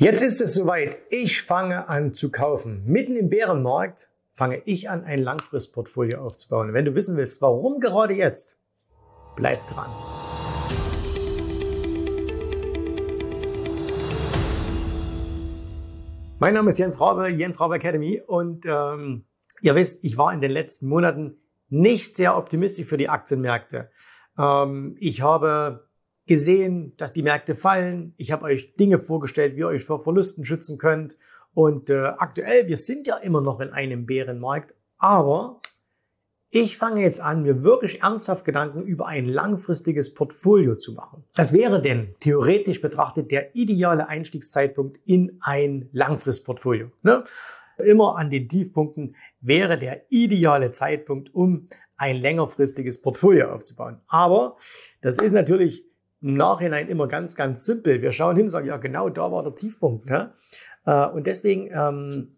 Jetzt ist es soweit. Ich fange an zu kaufen. Mitten im Bärenmarkt fange ich an, ein Langfristportfolio aufzubauen. Wenn du wissen willst, warum gerade jetzt, bleib dran. Mein Name ist Jens Rabe, Jens Rabe Academy und ähm, ihr wisst, ich war in den letzten Monaten nicht sehr optimistisch für die Aktienmärkte. Ähm, ich habe gesehen, dass die Märkte fallen. Ich habe euch Dinge vorgestellt, wie ihr euch vor Verlusten schützen könnt. Und äh, aktuell, wir sind ja immer noch in einem Bärenmarkt, aber ich fange jetzt an, mir wirklich ernsthaft Gedanken über ein langfristiges Portfolio zu machen. Das wäre denn theoretisch betrachtet der ideale Einstiegszeitpunkt in ein Langfristportfolio. Ne? Immer an den Tiefpunkten wäre der ideale Zeitpunkt, um ein längerfristiges Portfolio aufzubauen. Aber das ist natürlich im Nachhinein immer ganz, ganz simpel. Wir schauen hin und sagen, ja, genau da war der Tiefpunkt. Ne? Äh, und deswegen ähm,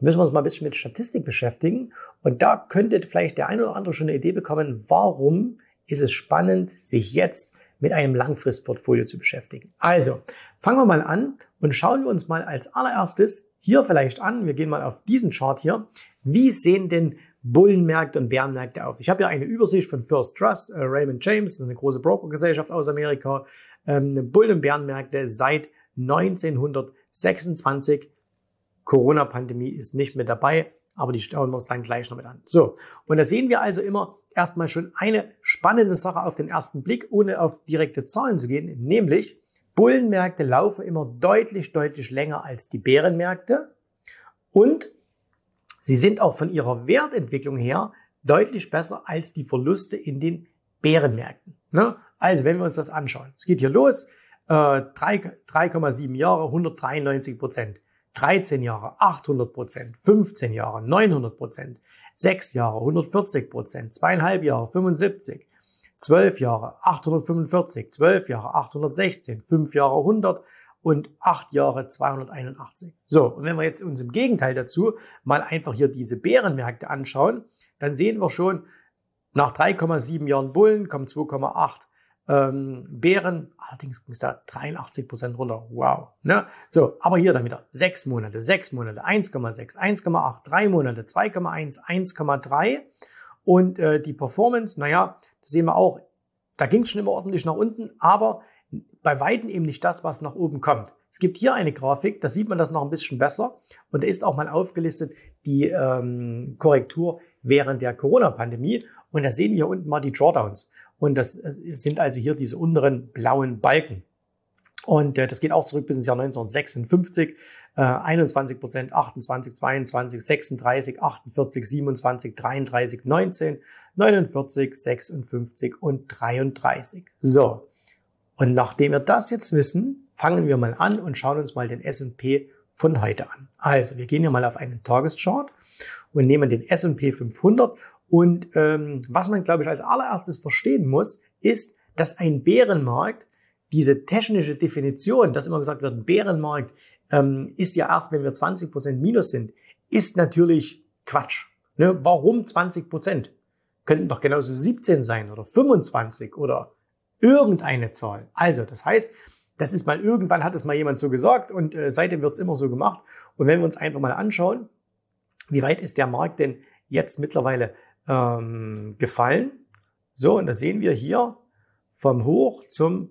müssen wir uns mal ein bisschen mit Statistik beschäftigen. Und da könnte vielleicht der eine oder andere schon eine Idee bekommen, warum ist es spannend, sich jetzt mit einem Langfristportfolio zu beschäftigen. Also, fangen wir mal an und schauen wir uns mal als allererstes hier vielleicht an. Wir gehen mal auf diesen Chart hier. Wie sehen denn Bullenmärkte und Bärenmärkte auf. Ich habe ja eine Übersicht von First Trust, äh, Raymond James, eine große Brokergesellschaft aus Amerika, ähm, Bullen- und Bärenmärkte seit 1926. Corona-Pandemie ist nicht mit dabei, aber die schauen wir uns dann gleich noch mit an. So, und da sehen wir also immer erstmal schon eine spannende Sache auf den ersten Blick, ohne auf direkte Zahlen zu gehen, nämlich Bullenmärkte laufen immer deutlich, deutlich länger als die Bärenmärkte und Sie sind auch von ihrer Wertentwicklung her deutlich besser als die Verluste in den Bärenmärkten. Ne? Also wenn wir uns das anschauen. Es geht hier los. Äh, 3,7 Jahre, 193 Prozent. 13 Jahre, 800 Prozent. 15 Jahre, 900 Prozent. 6 Jahre, 140 Prozent. 2,5 Jahre, 75. 12 Jahre, 845. 12 Jahre, 816. 5 Jahre, 100 und acht Jahre 281. So, und wenn wir jetzt uns im Gegenteil dazu mal einfach hier diese Bärenmärkte anschauen, dann sehen wir schon, nach 3,7 Jahren Bullen kommen 2,8 ähm, Bären, allerdings ging es da 83 Prozent runter. Wow. Ne? So, aber hier dann wieder 6 Monate, 6 Monate, 1,6, 1,8, 3 Monate, 2,1, 1,3 und äh, die Performance, naja, das sehen wir auch, da ging es schon immer ordentlich nach unten, aber bei Weitem eben nicht das, was nach oben kommt. Es gibt hier eine Grafik, da sieht man das noch ein bisschen besser und da ist auch mal aufgelistet die ähm, Korrektur während der Corona-Pandemie und da sehen wir unten mal die Drawdowns und das sind also hier diese unteren blauen Balken. Und äh, das geht auch zurück bis ins Jahr 1956. Äh, 21 Prozent, 28, 22, 36, 48, 27, 33, 19, 49, 56 und 33. So, und nachdem wir das jetzt wissen, fangen wir mal an und schauen uns mal den S&P von heute an. Also, wir gehen hier mal auf einen Tageschart und nehmen den S&P 500. Und ähm, was man, glaube ich, als allererstes verstehen muss, ist, dass ein Bärenmarkt, diese technische Definition, dass immer gesagt wird, ein Bärenmarkt ähm, ist ja erst, wenn wir 20 Prozent Minus sind, ist natürlich Quatsch. Ne? Warum 20%? Prozent? Könnten doch genauso 17 sein oder 25 oder irgendeine Zahl. Also, das heißt, das ist mal irgendwann hat es mal jemand so gesagt und äh, seitdem wird es immer so gemacht. Und wenn wir uns einfach mal anschauen, wie weit ist der Markt denn jetzt mittlerweile ähm, gefallen? So, und da sehen wir hier vom Hoch zum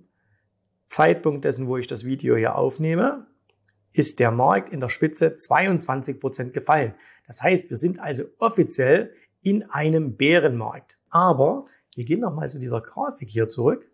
Zeitpunkt dessen, wo ich das Video hier aufnehme, ist der Markt in der Spitze 22 Prozent gefallen. Das heißt, wir sind also offiziell in einem Bärenmarkt. Aber wir gehen nochmal zu dieser Grafik hier zurück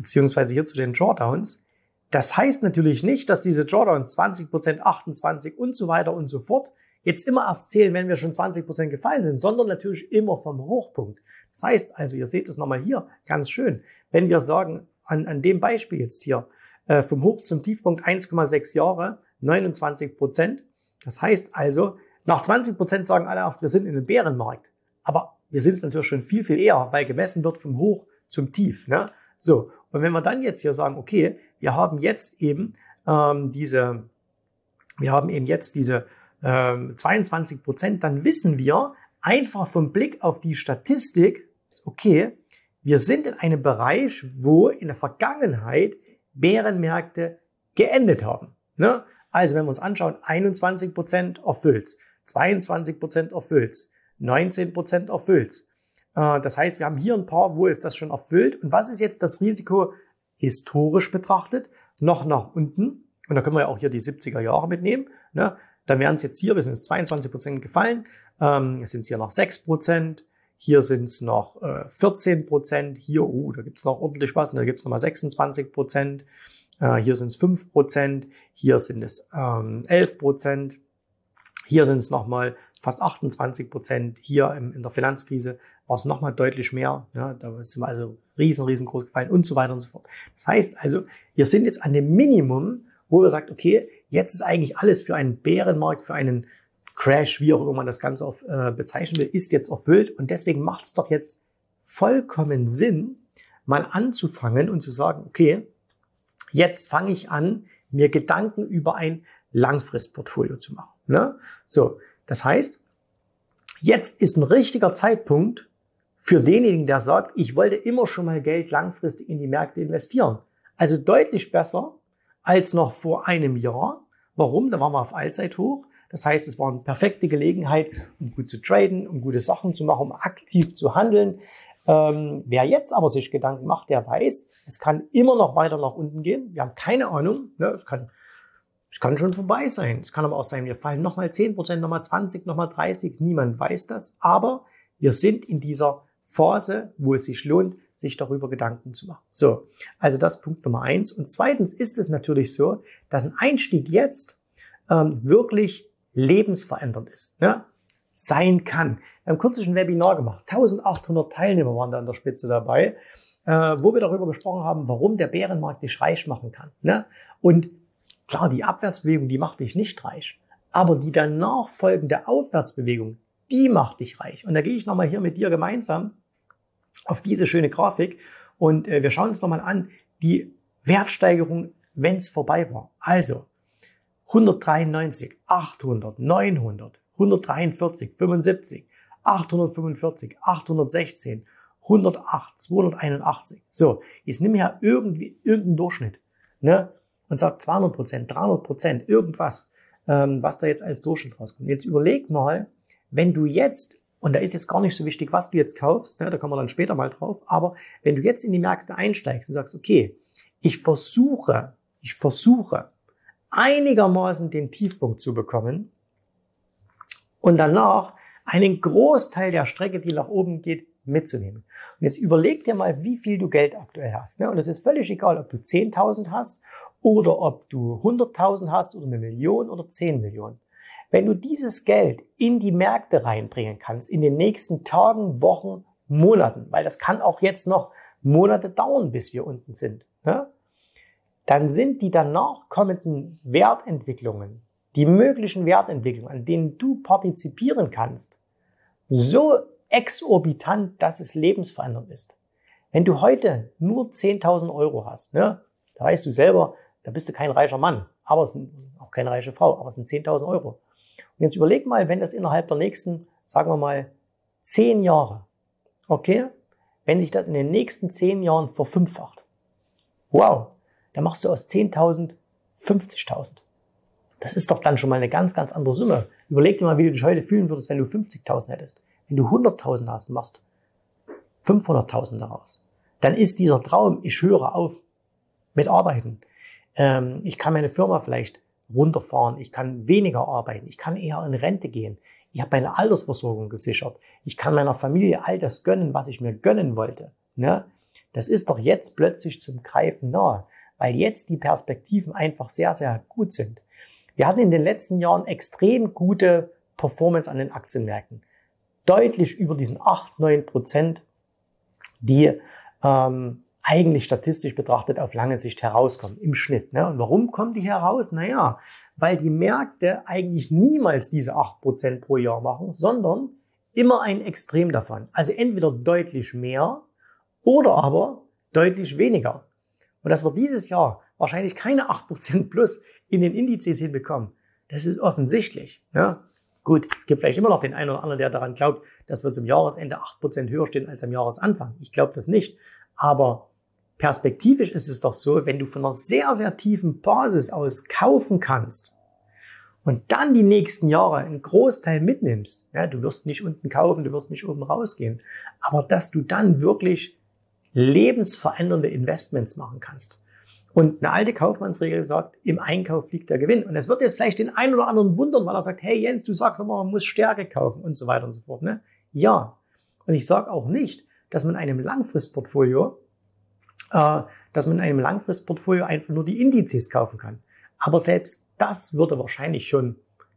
beziehungsweise hier zu den Drawdowns. Das heißt natürlich nicht, dass diese Drawdowns 20%, 28 und so weiter und so fort jetzt immer erst zählen, wenn wir schon 20% gefallen sind, sondern natürlich immer vom Hochpunkt. Das heißt also, ihr seht es nochmal hier ganz schön, wenn wir sagen, an, an dem Beispiel jetzt hier, äh, vom Hoch zum Tiefpunkt 1,6 Jahre, 29% Das heißt also, nach 20% sagen alle erst, wir sind in einem Bärenmarkt. Aber wir sind es natürlich schon viel, viel eher, weil gemessen wird vom Hoch zum Tief. Ne? So, und wenn wir dann jetzt hier sagen, okay, wir haben jetzt eben ähm, diese, wir haben eben jetzt diese ähm, 22 Prozent, dann wissen wir einfach vom Blick auf die Statistik, okay, wir sind in einem Bereich, wo in der Vergangenheit Bärenmärkte geendet haben. Ne? Also wenn wir uns anschauen, 21 Prozent erfüllt, 22 Prozent erfüllt, 19 Prozent erfüllt. Äh, das heißt, wir haben hier ein paar, wo ist das schon erfüllt. Und was ist jetzt das Risiko historisch betrachtet? Noch nach unten. Und da können wir ja auch hier die 70er Jahre mitnehmen. Ne? Dann wären es jetzt hier, wir sind jetzt 22 Prozent gefallen, ähm, es sind hier noch 6 Prozent, hier sind es noch äh, 14 Prozent, hier, oh, da gibt es noch ordentlich was, da gibt es nochmal 26 Prozent, äh, hier sind es 5 Prozent, hier sind es ähm, 11 Prozent, hier sind es nochmal fast 28 Prozent, hier in der Finanzkrise war es nochmal deutlich mehr, ja, da sind wir also riesen, riesengroß gefallen und so weiter und so fort. Das heißt also, wir sind jetzt an dem Minimum, wo wir sagt, okay, jetzt ist eigentlich alles für einen Bärenmarkt, für einen Crash, wie auch immer man das Ganze auf, äh, bezeichnen will, ist jetzt erfüllt. Und deswegen macht es doch jetzt vollkommen Sinn, mal anzufangen und zu sagen, okay, jetzt fange ich an, mir Gedanken über ein Langfristportfolio zu machen. Ne? So, das heißt, jetzt ist ein richtiger Zeitpunkt für denjenigen, der sagt, ich wollte immer schon mal Geld langfristig in die Märkte investieren. Also deutlich besser, als noch vor einem Jahr. Warum? Da waren wir auf Allzeithoch. Das heißt, es war eine perfekte Gelegenheit, um gut zu traden, um gute Sachen zu machen, um aktiv zu handeln. Ähm, wer jetzt aber sich Gedanken macht, der weiß, es kann immer noch weiter nach unten gehen. Wir haben keine Ahnung. Ne? Es, kann, es kann schon vorbei sein. Es kann aber auch sein, wir fallen nochmal 10%, nochmal 20, nochmal 30. Niemand weiß das. Aber wir sind in dieser Phase, wo es sich lohnt, sich darüber Gedanken zu machen. So, also das Punkt Nummer eins. Und zweitens ist es natürlich so, dass ein Einstieg jetzt ähm, wirklich lebensverändernd ist. Ja? Sein kann. Wir haben kürzlich ein Webinar gemacht. 1800 Teilnehmer waren da an der Spitze dabei, äh, wo wir darüber gesprochen haben, warum der Bärenmarkt dich reich machen kann. Ne? Und klar, die Abwärtsbewegung, die macht dich nicht reich. Aber die danach folgende Aufwärtsbewegung, die macht dich reich. Und da gehe ich nochmal hier mit dir gemeinsam auf diese schöne Grafik und äh, wir schauen uns nochmal an die Wertsteigerung, wenn es vorbei war. Also 193, 800, 900, 143, 75, 845, 816, 108, 281. So, jetzt nimm ja irgendwie irgendeinen Durchschnitt ne? Und sag 200 Prozent, 300 Prozent, irgendwas, ähm, was da jetzt als Durchschnitt rauskommt. Jetzt überleg mal, wenn du jetzt und da ist jetzt gar nicht so wichtig, was du jetzt kaufst, ne, da kommen wir dann später mal drauf. Aber wenn du jetzt in die Märkte einsteigst und sagst, okay, ich versuche, ich versuche einigermaßen den Tiefpunkt zu bekommen und danach einen Großteil der Strecke, die nach oben geht, mitzunehmen. Und jetzt überleg dir mal, wie viel du Geld aktuell hast. Ne? Und es ist völlig egal, ob du 10.000 hast oder ob du 100.000 hast oder eine Million oder 10 Millionen. Wenn du dieses Geld in die Märkte reinbringen kannst, in den nächsten Tagen, Wochen, Monaten, weil das kann auch jetzt noch Monate dauern, bis wir unten sind, ne? dann sind die danach kommenden Wertentwicklungen, die möglichen Wertentwicklungen, an denen du partizipieren kannst, so exorbitant, dass es lebensverändernd ist. Wenn du heute nur 10.000 Euro hast, ne, da weißt du selber, da bist du kein reicher Mann, aber es sind auch keine reiche Frau, aber es sind 10.000 Euro. Und jetzt überleg mal, wenn das innerhalb der nächsten, sagen wir mal, zehn Jahre, okay, wenn sich das in den nächsten zehn Jahren verfünffacht, wow, dann machst du aus 10.000 50.000. Das ist doch dann schon mal eine ganz, ganz andere Summe. Überleg dir mal, wie du dich heute fühlen würdest, wenn du 50.000 hättest. Wenn du 100.000 hast machst 500.000 daraus, dann ist dieser Traum, ich höre auf mit Arbeiten. Ähm, ich kann meine Firma vielleicht runterfahren, ich kann weniger arbeiten, ich kann eher in Rente gehen, ich habe meine Altersversorgung gesichert, ich kann meiner Familie all das gönnen, was ich mir gönnen wollte. Ne? Das ist doch jetzt plötzlich zum Greifen nahe, weil jetzt die Perspektiven einfach sehr, sehr gut sind. Wir hatten in den letzten Jahren extrem gute Performance an den Aktienmärkten. Deutlich über diesen 8, 9 Prozent, die ähm, eigentlich statistisch betrachtet auf lange Sicht herauskommen, im Schnitt. Ne? Und warum kommen die heraus? Naja, weil die Märkte eigentlich niemals diese 8% pro Jahr machen, sondern immer ein Extrem davon. Also entweder deutlich mehr oder aber deutlich weniger. Und dass wir dieses Jahr wahrscheinlich keine 8% plus in den Indizes hinbekommen, das ist offensichtlich. Ne? Gut, es gibt vielleicht immer noch den einen oder anderen, der daran glaubt, dass wir zum Jahresende 8% höher stehen als am Jahresanfang. Ich glaube das nicht. Aber perspektivisch ist es doch so, wenn du von einer sehr, sehr tiefen Basis aus kaufen kannst und dann die nächsten Jahre einen Großteil mitnimmst, ja, du wirst nicht unten kaufen, du wirst nicht oben rausgehen, aber dass du dann wirklich lebensverändernde Investments machen kannst. Und eine alte Kaufmannsregel sagt, im Einkauf liegt der Gewinn. Und es wird jetzt vielleicht den einen oder anderen wundern, weil er sagt, hey Jens, du sagst aber, man muss Stärke kaufen und so weiter und so fort. Ne? Ja. Und ich sage auch nicht, dass man einem Langfristportfolio, dass man in einem Langfristportfolio einfach nur die Indizes kaufen kann. Aber selbst das würde wahrscheinlich schon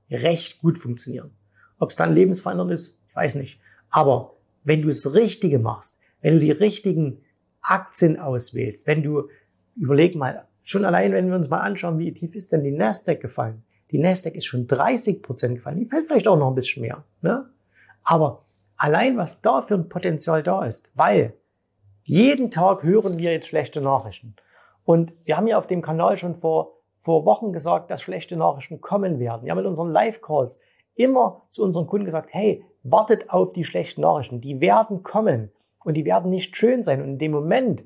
recht gut funktionieren. Ob es dann lebensverändernd ist, ich weiß nicht. Aber wenn du das Richtige machst, wenn du die richtigen Aktien auswählst, wenn du überleg mal, schon allein, wenn wir uns mal anschauen, wie tief ist denn die Nasdaq gefallen? Die Nasdaq ist schon 30 Prozent gefallen. Die fällt vielleicht auch noch ein bisschen mehr. Ne? Aber allein, was da für ein Potenzial da ist, weil jeden Tag hören wir jetzt schlechte Nachrichten. Und wir haben ja auf dem Kanal schon vor, vor Wochen gesagt, dass schlechte Nachrichten kommen werden. Wir haben in unseren Live-Calls immer zu unseren Kunden gesagt, hey, wartet auf die schlechten Nachrichten. Die werden kommen und die werden nicht schön sein. Und in dem Moment,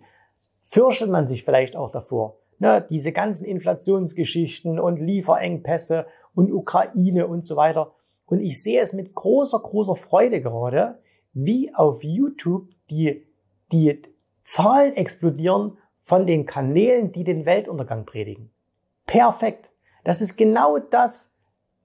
fürchtet man sich vielleicht auch davor. Ne, diese ganzen Inflationsgeschichten und Lieferengpässe und Ukraine und so weiter. Und ich sehe es mit großer, großer Freude gerade, wie auf YouTube die, die Zahlen explodieren von den Kanälen, die den Weltuntergang predigen. Perfekt. Das ist genau das,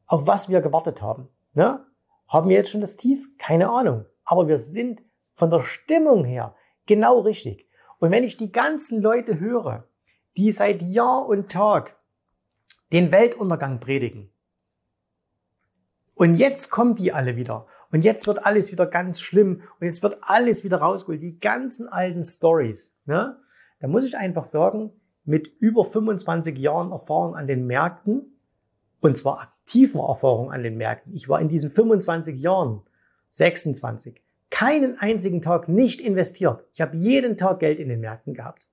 auf was wir gewartet haben. Ne? Haben wir jetzt schon das Tief? Keine Ahnung. Aber wir sind von der Stimmung her genau richtig. Und wenn ich die ganzen Leute höre, die seit Jahr und Tag den Weltuntergang predigen, und jetzt kommen die alle wieder. Und jetzt wird alles wieder ganz schlimm. Und jetzt wird alles wieder rausgeholt. Die ganzen alten Stories. Ne? Da muss ich einfach sagen, mit über 25 Jahren Erfahrung an den Märkten, und zwar aktiver Erfahrung an den Märkten. Ich war in diesen 25 Jahren 26 keinen einzigen Tag nicht investiert. Ich habe jeden Tag Geld in den Märkten gehabt.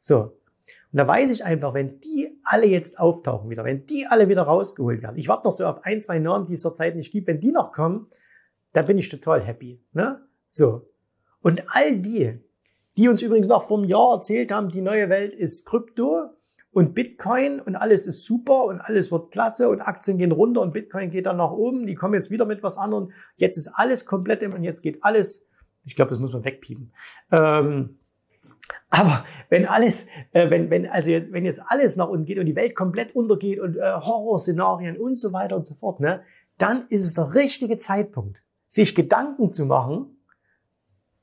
So. Und da weiß ich einfach, wenn die alle jetzt auftauchen wieder, wenn die alle wieder rausgeholt werden, ich warte noch so auf ein, zwei Namen, die es zurzeit nicht gibt, wenn die noch kommen, dann bin ich total happy. Ne? So. Und all die, die uns übrigens noch vor einem Jahr erzählt haben, die neue Welt ist Krypto, und Bitcoin und alles ist super und alles wird klasse und Aktien gehen runter und Bitcoin geht dann nach oben. Die kommen jetzt wieder mit was anderem. Jetzt ist alles komplett im und jetzt geht alles. Ich glaube, das muss man wegpiepen. Ähm, aber wenn alles, äh, wenn, wenn, also jetzt, wenn jetzt alles nach unten geht und die Welt komplett untergeht und äh, Horrorszenarien und so weiter und so fort, ne, dann ist es der richtige Zeitpunkt, sich Gedanken zu machen,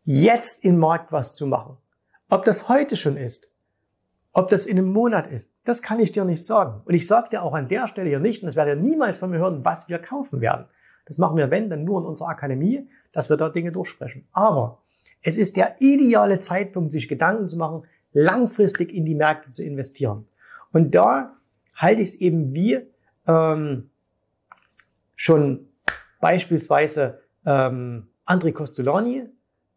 jetzt im Markt was zu machen. Ob das heute schon ist ob das in einem Monat ist, das kann ich dir nicht sagen. Und ich sage dir auch an der Stelle hier nicht, und das werdet ihr niemals von mir hören, was wir kaufen werden. Das machen wir, wenn, dann nur in unserer Akademie, dass wir da Dinge durchsprechen. Aber es ist der ideale Zeitpunkt, sich Gedanken zu machen, langfristig in die Märkte zu investieren. Und da halte ich es eben wie ähm, schon beispielsweise ähm, André Costolani,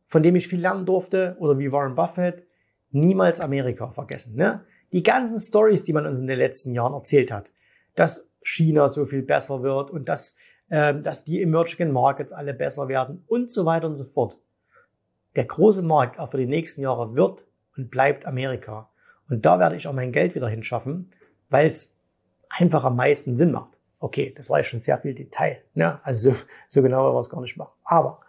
von dem ich viel lernen durfte, oder wie Warren Buffett, niemals Amerika vergessen. Ne? Die ganzen Stories, die man uns in den letzten Jahren erzählt hat, dass China so viel besser wird und dass, äh, dass die Emerging Markets alle besser werden und so weiter und so fort. Der große Markt auch für die nächsten Jahre wird und bleibt Amerika. Und da werde ich auch mein Geld wieder hinschaffen, weil es einfach am meisten Sinn macht. Okay, das war ja schon sehr viel Detail. Ne? Also so, so genau war es gar nicht machen. Aber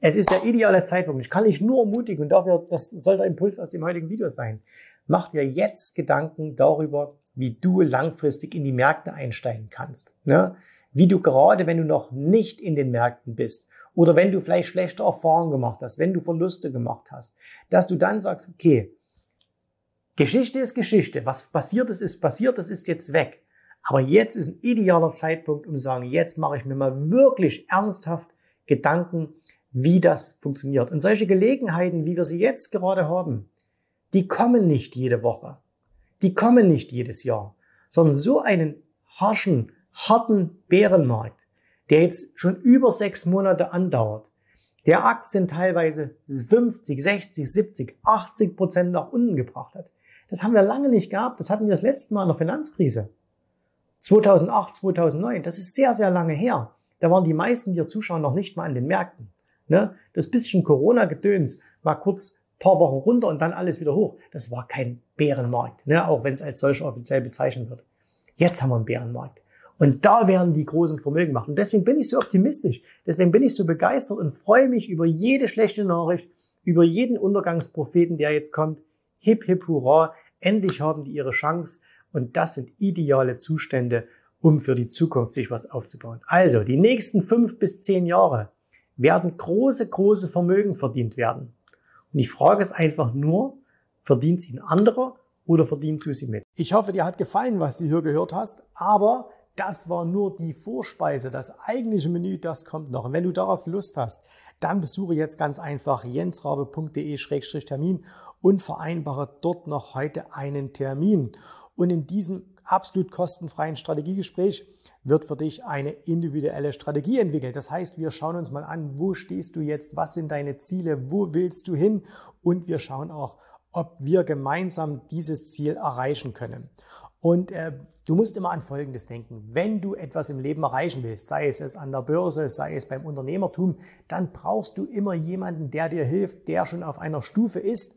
es ist der ideale Zeitpunkt. Ich kann dich nur ermutigen und dafür, das soll der Impuls aus dem heutigen Video sein. Mach dir jetzt Gedanken darüber, wie du langfristig in die Märkte einsteigen kannst. Ne? Wie du gerade, wenn du noch nicht in den Märkten bist oder wenn du vielleicht schlechte Erfahrungen gemacht hast, wenn du Verluste gemacht hast, dass du dann sagst, okay, Geschichte ist Geschichte. Was passiert ist, ist passiert, das ist jetzt weg. Aber jetzt ist ein idealer Zeitpunkt, um zu sagen, jetzt mache ich mir mal wirklich ernsthaft Gedanken, wie das funktioniert. Und solche Gelegenheiten, wie wir sie jetzt gerade haben, die kommen nicht jede Woche. Die kommen nicht jedes Jahr, sondern so einen harschen, harten Bärenmarkt, der jetzt schon über sechs Monate andauert, der Aktien teilweise 50, 60, 70, 80 Prozent nach unten gebracht hat. Das haben wir lange nicht gehabt. Das hatten wir das letzte Mal in der Finanzkrise. 2008, 2009. Das ist sehr, sehr lange her. Da waren die meisten, die hier zuschauen, noch nicht mal an den Märkten. Ne? Das bisschen Corona-Gedöns war kurz paar Wochen runter und dann alles wieder hoch. Das war kein Bärenmarkt, ne? auch wenn es als solcher offiziell bezeichnet wird. Jetzt haben wir einen Bärenmarkt. Und da werden die großen Vermögen machen. Und deswegen bin ich so optimistisch. Deswegen bin ich so begeistert und freue mich über jede schlechte Nachricht, über jeden Untergangspropheten, der jetzt kommt. Hip, hip, hurra. Endlich haben die ihre Chance. Und das sind ideale Zustände, um für die Zukunft sich was aufzubauen. Also, die nächsten fünf bis zehn Jahre werden große, große Vermögen verdient werden. Und ich frage es einfach nur, verdient sie ein anderer oder verdienst du sie mit? Ich hoffe, dir hat gefallen, was du hier gehört hast, aber das war nur die Vorspeise. Das eigentliche Menü, das kommt noch. Und wenn du darauf Lust hast, dann besuche jetzt ganz einfach jensrabe.de-termin und vereinbare dort noch heute einen Termin. Und in diesem absolut kostenfreien Strategiegespräch wird für dich eine individuelle Strategie entwickelt. Das heißt, wir schauen uns mal an, wo stehst du jetzt, was sind deine Ziele, wo willst du hin und wir schauen auch, ob wir gemeinsam dieses Ziel erreichen können. Und äh, du musst immer an Folgendes denken. Wenn du etwas im Leben erreichen willst, sei es, es an der Börse, sei es beim Unternehmertum, dann brauchst du immer jemanden, der dir hilft, der schon auf einer Stufe ist,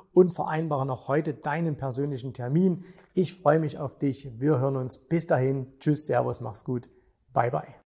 und vereinbare noch heute deinen persönlichen Termin. Ich freue mich auf dich. Wir hören uns. Bis dahin. Tschüss, Servus, mach's gut. Bye, bye.